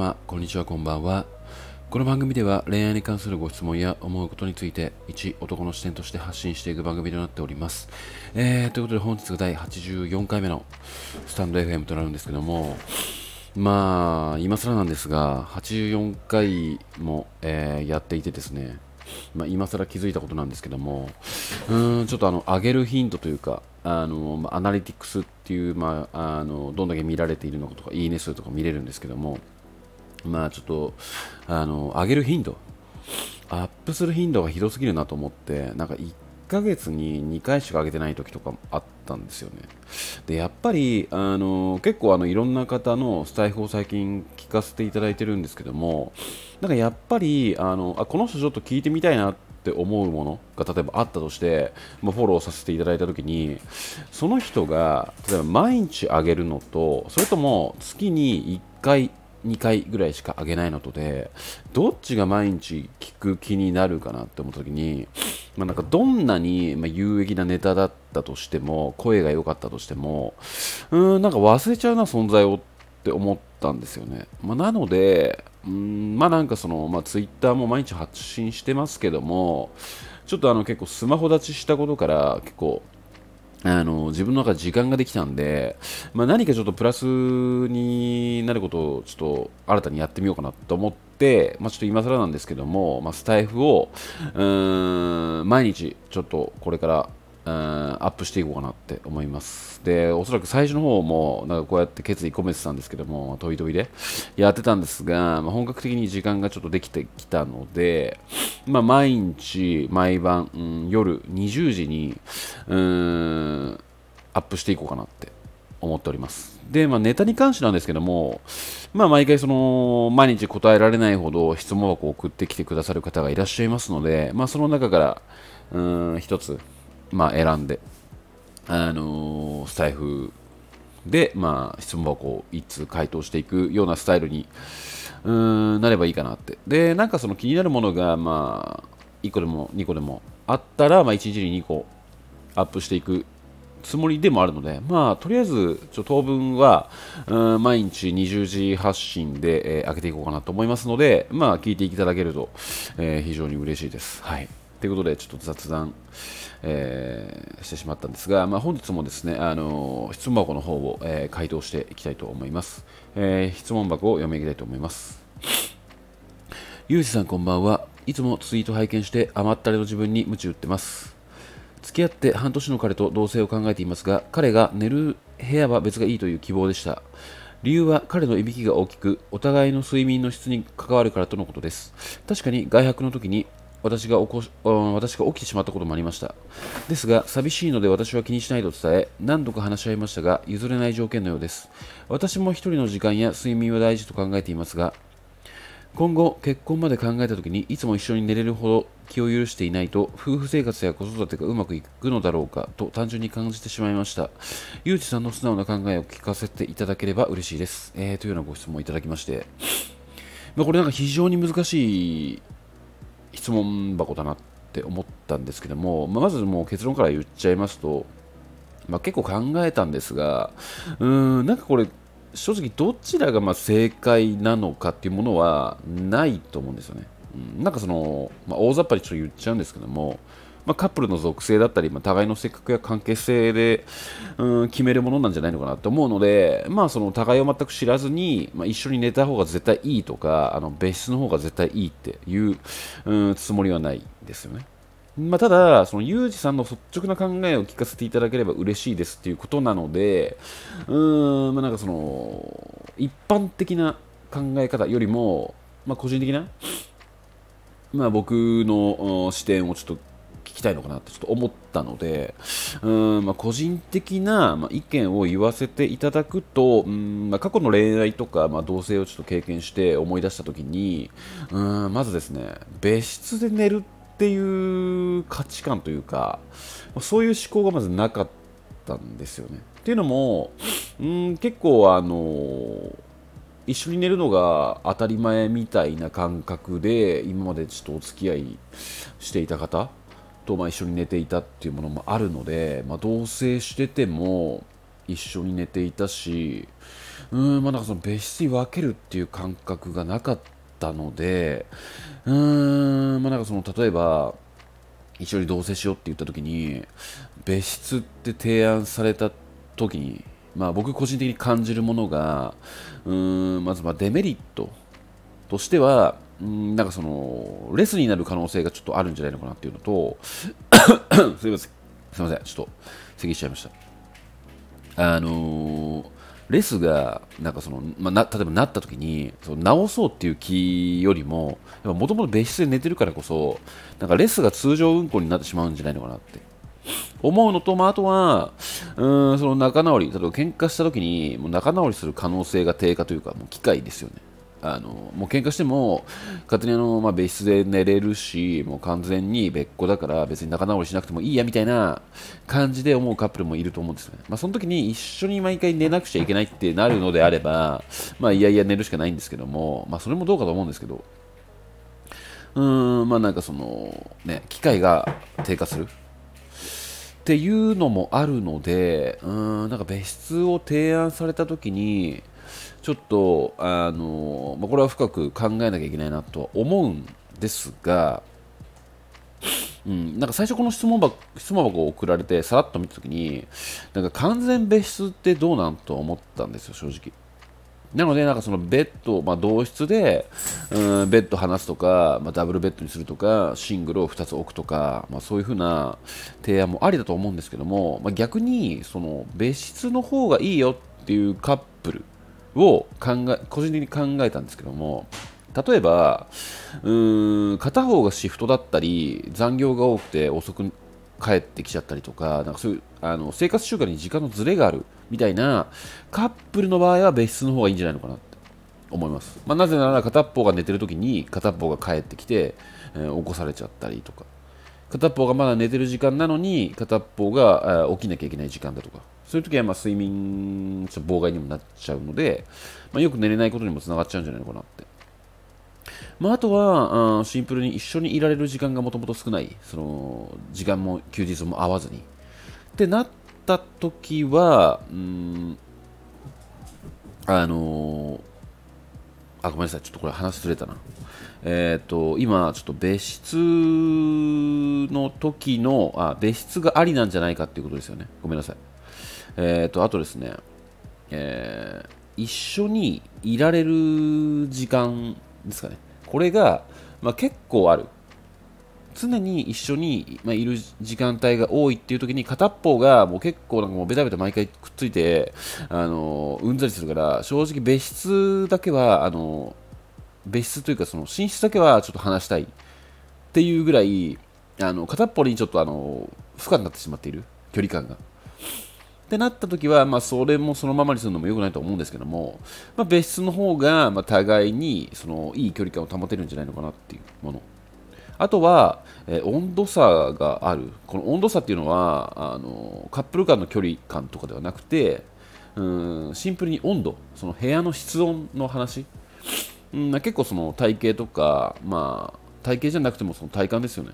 様、こんにちは、こんばんは。この番組では恋愛に関するご質問や思うことについて一男の視点として発信していく番組となっております。えー、ということで本日が第84回目のスタンド FM となるんですけども、まあ、今更なんですが、84回も、えー、やっていてですね、まあ、今更気づいたことなんですけども、うーん、ちょっとあの、上げるヒントというか、あのま、アナリティクスっていう、まあ、あの、どんだけ見られているのかとか、いいね数とか見れるんですけども、まあちょっと、あの、上げる頻度、アップする頻度がひどすぎるなと思って、なんか1ヶ月に2回しか上げてない時とかもあったんですよね。で、やっぱり、あの、結構あの、いろんな方のスタイフを最近聞かせていただいてるんですけども、なんかやっぱり、あの、あこの人ちょっと聞いてみたいなって思うものが例えばあったとして、まあ、フォローさせていただいたときにその人が例えば毎日あげるのとそれとも月に1回2回ぐらいしか上げないのとでどっちが毎日聞く気になるかなって思った時に、まあ、なんかどんなに有益なネタだったとしても声が良かったとしてもうんなんか忘れちゃうな存在をって思ったんですよね、まあ、なのでうんまあなんかその、まあ、ツイッターも毎日発信してますけどもちょっとあの結構スマホ立ちしたことから結構あの自分の中で時間ができたんで、まあ、何かちょっとプラスになることをちょっと新たにやってみようかなと思って、まあ、ちょっと今更なんですけども、まあ、スタイフをうーん毎日ちょっとこれからアップしていこうかなって思います。で、おそらく最初の方も、なんかこうやって決意込めてたんですけども、飛び飛びでやってたんですが、まあ、本格的に時間がちょっとできてきたので、まあ、毎日、毎晩、うん、夜20時に、うん、アップしていこうかなって思っております。で、まあ、ネタに関してなんですけども、まあ、毎回その、毎日答えられないほど質問箱を送ってきてくださる方がいらっしゃいますので、まあ、その中から、うん、一つ、まあ、選んで、あのー、スタイフで、まあ、質問箱を一通回答していくようなスタイルにうんなればいいかなって。で、なんかその気になるものが、まあ、1個でも2個でもあったら、まあ、1日に2個アップしていくつもりでもあるので、まあ、とりあえず、ちょ当分は、うん、毎日20時発信で、えー、上げていこうかなと思いますので、まあ、聞いていただけると、えー、非常に嬉しいです。はい。ということで、ちょっと雑談、えー、してしまったんですが、まあ、本日もですね、あのー、質問箱の方を、えー、回答していきたいと思います。え質問箱を読み上げたいと思います。ゆうじさんこんばんは。いつもツイート拝見して甘ったれの自分に鞭打ってます。付き合って半年の彼と同棲を考えていますが、彼が寝る部屋は別がいいという希望でした。理由は彼のいびきが大きく、お互いの睡眠の質に関わるからとのことです。確かに外泊の時に私が起こし私が起きてしまったこともありました。ですが寂しいので私は気にしないと伝え何度か話し合いましたが譲れない条件のようです。私も一人の時間や睡眠は大事と考えていますが今後結婚まで考えた時にいつも一緒に寝れるほど気を許していないと夫婦生活や子育てがうまくいくのだろうかと単純に感じてしまいました。ゆうじさんの素直な考えを聞かせていただければ嬉しいです、えー、というようなご質問をいただきまして。ま、これなんか非常に難しい質問箱だなって思ったんですけども、まあ、まずもう結論から言っちゃいますと、まあ、結構考えたんですが、うーん、なんかこれ、正直どちらがま正解なのかっていうものはないと思うんですよね。うん、なんかその、まあ、大雑把にちょっと言っちゃうんですけども、まあ、カップルの属性だったり、まあ、互いの性格や関係性で、うん、決めるものなんじゃないのかなと思うので、まあ、その互いを全く知らずに、まあ、一緒に寝た方が絶対いいとかあの別室の方が絶対いいっていう、うん、つもりはないですよね。まあ、ただ、そのユージさんの率直な考えを聞かせていただければ嬉しいですっていうことなので、うーん、まあ、なんかその、一般的な考え方よりも、まあ、個人的な、まあ、僕の視点をちょっときたいのかなってちょっと思ったので、うんまあ、個人的な、ま、意見を言わせていただくと、うんまあ、過去の恋愛とか、まあ、同性をちょっと経験して思い出したときに、うんまずですね、別室で寝るっていう価値観というか、そういう思考がまずなかったんですよね。っていうのも、うん結構あの一緒に寝るのが当たり前みたいな感覚で今までちょっとお付き合いしていた方とまあ一緒に寝ていたっていうものもあるので、まあ、同棲してても一緒に寝ていたしうんまあなんかその別室に分けるっていう感覚がなかったのでうんまあなんかその例えば一緒に同棲しようって言った時に別室って提案された時にまあ僕個人的に感じるものがうんまずまデメリットとしてはうんなんかそのレスになる可能性がちょっとあるんじゃないのかなっていうのと すいません。すいません。ちょっと咳しちゃいました。あのーレスがなんかその、まあ、な例えばなった時にその直そうっていう気よりももともと別室で寝てるからこそなんかレスが通常運行になってしまうんじゃないのかなって。思うのと、まあ、あとはうんその仲直り例えば喧嘩した時にもう仲直りする可能性が低下というかもう機会ですよね。あのもう喧嘩しても勝手にあの、まあ、別室で寝れるしもう完全に別個だから別に仲直りしなくてもいいやみたいな感じで思うカップルもいると思うんですよね、まあ、その時に一緒に毎回寝なくちゃいけないってなるのであれば、まあ、いやいや寝るしかないんですけども、まあ、それもどうかと思うんですけどうーんまあなんかそのね機会が低下する。っていうのもあるのでうーんなんか別室を提案された時にちょっとあの、まあ、これは深く考えなきゃいけないなとは思うんですが、うん、なんか最初この質問箱質問箱を送られてさらっと見たときになんか完全別室ってどうなんと思ったんですよ正直。なのでなんかそのベッド、まあ、同室で、うん、ベッド離すとか、まあ、ダブルベッドにするとかシングルを2つ置くとか、まあ、そういう風な提案もありだと思うんですけども、まあ、逆にその別室の方がいいよっていうカップルを考え個人的に考えたんですけども例えばうん片方がシフトだったり残業が多くて遅く帰ってきちゃったりとかなんかそういうあの生活習慣に時間のずれがあるみたいなカップルの場合は別室の方がいいんじゃないのかなって思います、まあ、なぜなら片っぽが寝てる時に片っぽが帰ってきて、えー、起こされちゃったりとか。片っぽがまだ寝てる時間なのに片っぽが起きなきゃいけない時間だとかそういう時はまあ睡眠ちょ妨害にもなっちゃうので、まあ、よく寝れないことにもつながっちゃうんじゃないのかなって。まあ、あとは、シンプルに一緒にいられる時間がもともと少ない、その時間も休日も合わずに。ってなった時は、うん、あのー、あ、ごめんなさい、ちょっとこれ話ずれたな。えっ、ー、と、今、ちょっと別室の時の、あ、別室がありなんじゃないかっていうことですよね。ごめんなさい。えっ、ー、と、あとですね、えー、一緒にいられる時間ですかね。これが、まあ、結構ある。常に一緒に、まあ、いる時間帯が多いっていう時に片っぽがもう結構なんかもうベタベタ毎回くっついて、あのうんざりするから正直別室だけはあの別室というかその寝室だけはちょっと話したいっていうぐらいあの片っぽにちょっとあの負荷になってしまっている距離感が。ってなった時は、まあ、それもそのままにするのも良くないと思うんですけども、まあ、別室の方が、まあ、互いにそのいい距離感を保てるんじゃないのかなっていうもの。あとは、えー、温度差がある。この温度差っていうのはあのカップル間の距離感とかではなくて、うんシンプルに温度、その部屋の室温の話。うん、結構その体型とか、まあ、体型じゃなくてもその体感ですよね。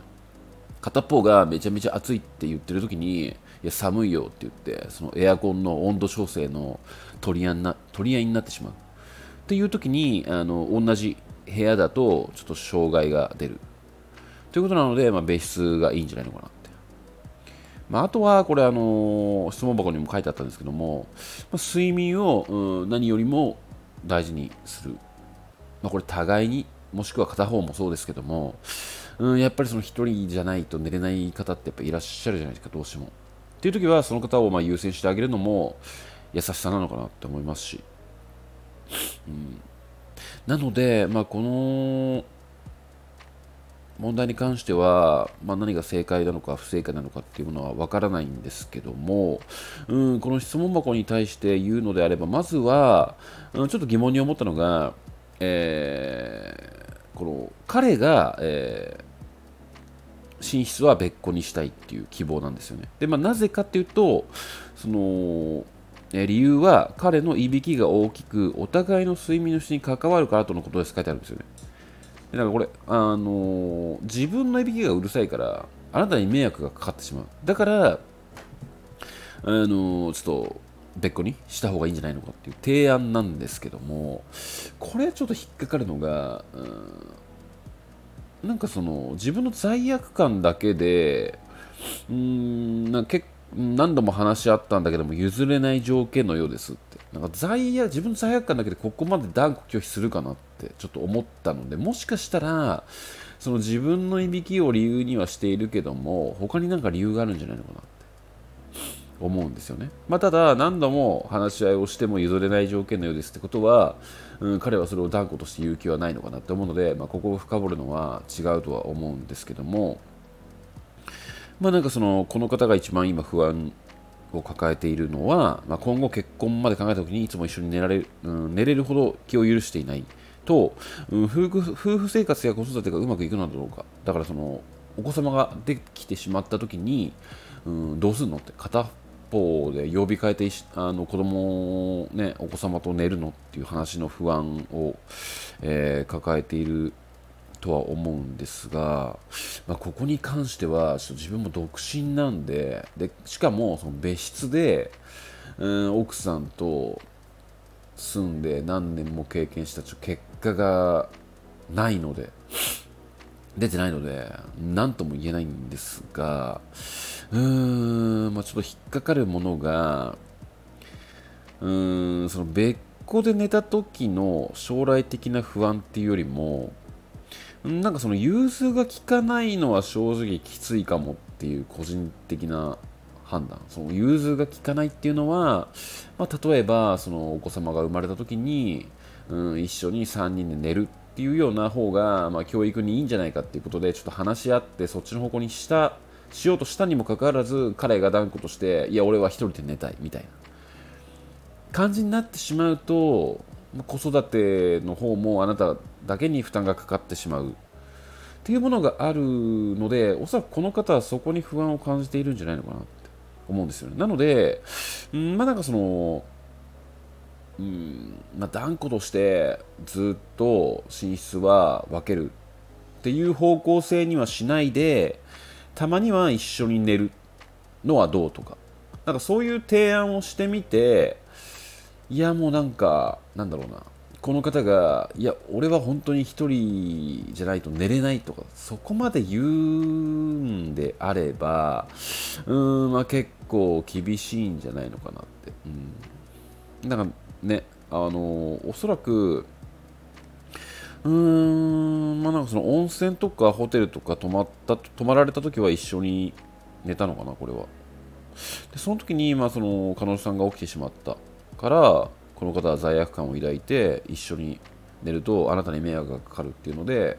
片方がめちゃめちゃ暑いって言ってる時にいや寒いよって言ってそのエアコンの温度調整の取り合いな取り合いになってしまう。っていう時にあの同じ部屋だとちょっと障害が出る。ということなので、まあ、別室がいいんじゃないのかなって、まあ、あとはこれあの質問箱にも書いてあったんですけども、まあ、睡眠を、うん、何よりも大事にする、まあ、これ互いにもしくは片方もそうですけどもうん、やっぱりその1人じゃないと寝れない方ってやっぱいらっしゃるじゃないですか、どうしても。っていう時はその方をま優先してあげるのも優しさなのかなって思いますし。うん、なので、まあ、この問題に関しては、まあ、何が正解なのか不正解なのかっていうものは分からないんですけども、うん、この質問箱に対して言うのであればまずは、うん、ちょっと疑問に思ったのが、えー、この彼が、えー寝室は別個にしたいっていう希望なんですよね。で、まあ、なぜかっていうと、その、理由は彼のいびきが大きく、お互いの睡眠の質に関わるからとのことです書いてあるんですよね。でなんかこれ、あのー、自分のいびきがうるさいから、あなたに迷惑がかかってしまう。だから、あのー、ちょっと、別個にした方がいいんじゃないのかっていう提案なんですけどもこれちょっと引っかかるのが、うん、なんかその自分の罪悪感だけでうんなんか何度も話し合ったんだけども譲れない条件のようですって。なんか罪悪自分の罪悪感だけでここまで断固拒否するかなってちょっと思ったのでもしかしたらその自分のいびきを理由にはしているけども他になんか理由があるんじゃないのかなっ思うんですよね、まあ、ただ何度も話し合いをしても譲れない条件のようですってことは、うん、彼はそれを断固として言う気はないのかなって思うので、まあ、ここを深掘るのは違うとは思うんですけどもまあなんかそのこの方が一番今不安を抱えているのは、まあ、今後結婚まで考えた時にいつも一緒に寝られる、うん、寝れるほど気を許していないと、うん、夫婦夫婦生活や子育てがうまくいくのだろうか。だからそのお子様ができてしまった時に、うん、どうするのって片方で曜日変えてあの子供ねお子様と寝るのっていう話の不安を、えー、抱えているとは思うんですが、まあ、ここに関してはちょっと自分も独身なんででしかもその別室で、うん、奥さんと住んで何年も経験した結果がないので出てないので何とも言えないんですがうーん、まあ、ちょっと引っかかるものがうーんその別個で寝た時の将来的な不安っていうよりもなんかその融通が効かないのは正直きついかもっていう個人的な判断。その融通が効かないっていうのは、まあ、例えばそのお子様が生まれた時に、うん、一緒に3人で寝るっていうような方が、まあ、教育にいいんじゃないかっていうことでちょっと話し合ってそっちの方向にしたしようとしたにもかかわらず彼が断固としていや俺は1人で寝たいみたいな感じになってしまうと子育ての方もあなただけに負担がかかってしまうっていうものがあるのでおそらくこの方はそこに不安を感じているんじゃないのかなって思うんですよね。なので、うん、まあなんかそのうん。まあ、断固としてずっと寝室は分けるっていう方向性にはしないでたまには一緒に寝るのはどうとか。なんかそういう提案をしてみていやもうなんかなんだろうな。この方がいや俺は本当に1人じゃないと寝れないとかそこまで言うんであればうん、まあ、結構厳しいんじゃないのかなって、うん、なんかねあのおそらくうーんまあなんかその温泉とかホテルとか泊まった泊まられた時は一緒に寝たのかなこれは。でその時にまあその彼女さんが起きてしまったからこの方は罪悪感を抱いて一緒に寝るとあなたに迷惑がかかるっていうので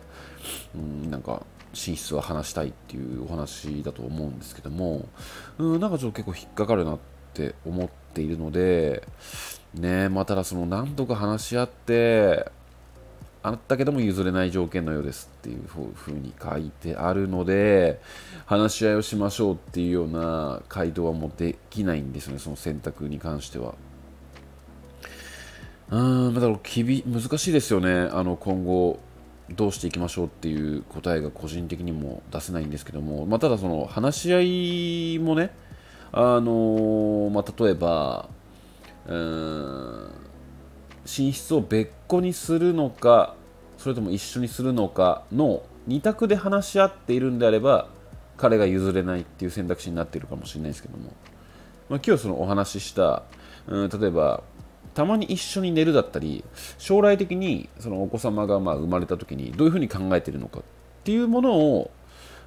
うんなんか寝室は話したいっていうお話だと思うんですけどもうんなんかちょっと結構引っかかるなって思ってているのでねまあただその何度か話し合ってあったけども譲れない条件のようですっていうふうに書いてあるので話し合いをしましょうっていうような回答はもうできないんですよねその選択に関しては。うんだから厳難しいですよねあの今後どうしていきましょうっていう答えが個人的にも出せないんですけども、まあ、ただその話し合いもねあのまあ、例えばうん寝室を別個にするのかそれとも一緒にするのかの2択で話し合っているんであれば彼が譲れないっていう選択肢になっているかもしれないですけども、まあ、今日そのお話しした、うん、例えばたまに一緒に寝るだったり将来的にそのお子様がまあ生まれた時にどういうふうに考えているのかっていうものを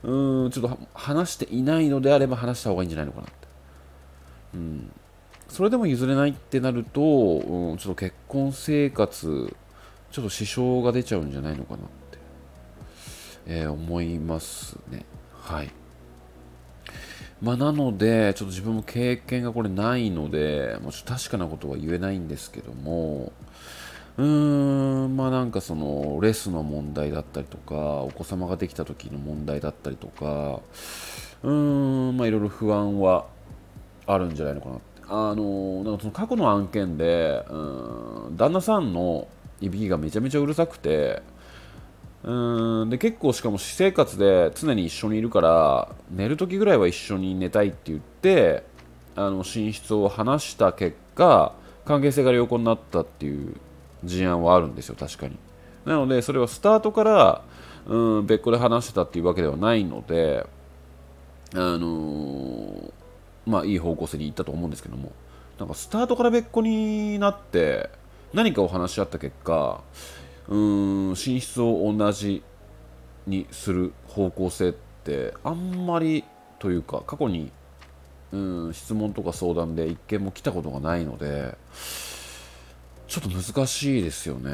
うんちょっと話していないのであれば話した方がいいんじゃないのかな、うん、それでも譲れないってなると、うん、ちょっと結婚生活ちょっと支障が出ちゃうんじゃないのかなって、えー、思いますね。はい。まあ、なので、ちょっと自分も経験がこれないので、もうちょっと確かなことは言えないんですけども、うーん、まあなんかその、レスの問題だったりとか、お子様ができた時の問題だったりとか、うーん、まあいろいろ不安はあるんじゃないのかなって。あの、なんかその過去の案件で、うん、旦那さんのいびきがめちゃめちゃうるさくて、うんで結構しかも私生活で常に一緒にいるから寝る時ぐらいは一緒に寝たいって言ってあの寝室を離した結果関係性が良好になったっていう事案はあるんですよ確かになのでそれはスタートからうん別個で話してたっていうわけではないのであのー、まあいい方向性に行ったと思うんですけどもなんかスタートから別個になって何かを話し合った結果うーん寝室を同じにする方向性ってあんまりというか過去にうん質問とか相談で一件も来たことがないのでちょっと難しいですよね。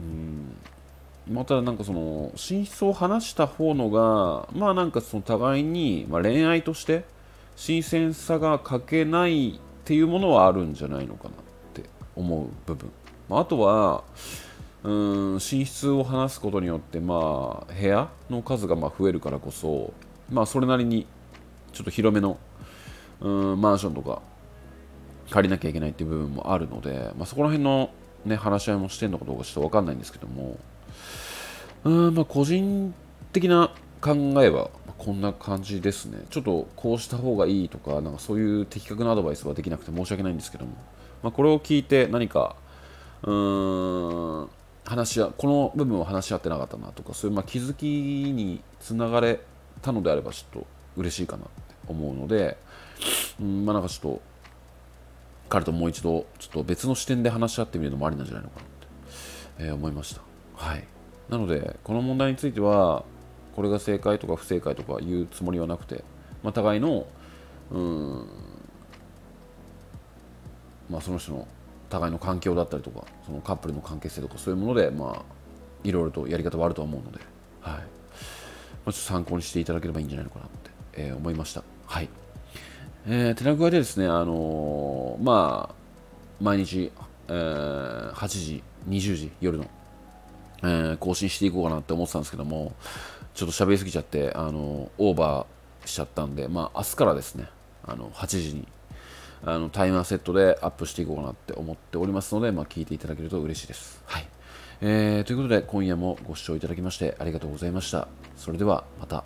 うんまたなんかその寝室を話した方のがまあなんかその互いに、まあ、恋愛として新鮮さが欠けないっていうものはあるんじゃないのかなって思う部分、まあ、あとはうん寝室を話すことによってまあ部屋の数がま増えるからこそまあそれなりにちょっと広めのうんマンションとか借りなきゃいけないっていう部分もあるので、まあ、そこら辺の、ね、話し合いもしてるのかどうかちょっと分かんないんですけどもうんまあ個人的な考えはこんな感じですね。ちょっとこうした方がいいとかなんかそういう的確なアドバイスはできなくて申し訳ないんですけども、まあ、これを聞いて何かうーん話し合この部分を話し合ってなかったなとかそういうま気づきにつながれたのであればちょっと嬉しいかなって思うので、うんまあ、なんかちょっと彼ともう一度ちょっと別の視点で話し合ってみるのもありなんじゃないのかなって、えー、思いました。はい。なので、この問題については、これが正解とか不正解とか言うつもりはなくて、まあ、互いの、うん、まあ、その人の互いの環境だったりとか、そのカップルの関係性とか、そういうもので、まあ、いろいろとやり方はあると思うので、はいまあ、ちょっと参考にしていただければいいんじゃないのかなって、えー、思いました。はい。えー、手な具合でですね、あのー、まあ、毎日、えー、8時、20時、夜のえー、更新していこうかなって思ってたんですけども、ちょっと喋りすぎちゃってあのオーバーしちゃったんで、まあ、明日からですねあの8時にあのタイマーセットでアップしていこうかなって思っておりますので、まあ、聞いていただけると嬉しいです。はいえー、ということで今夜もご視聴いただきましてありがとうございました。それではまた。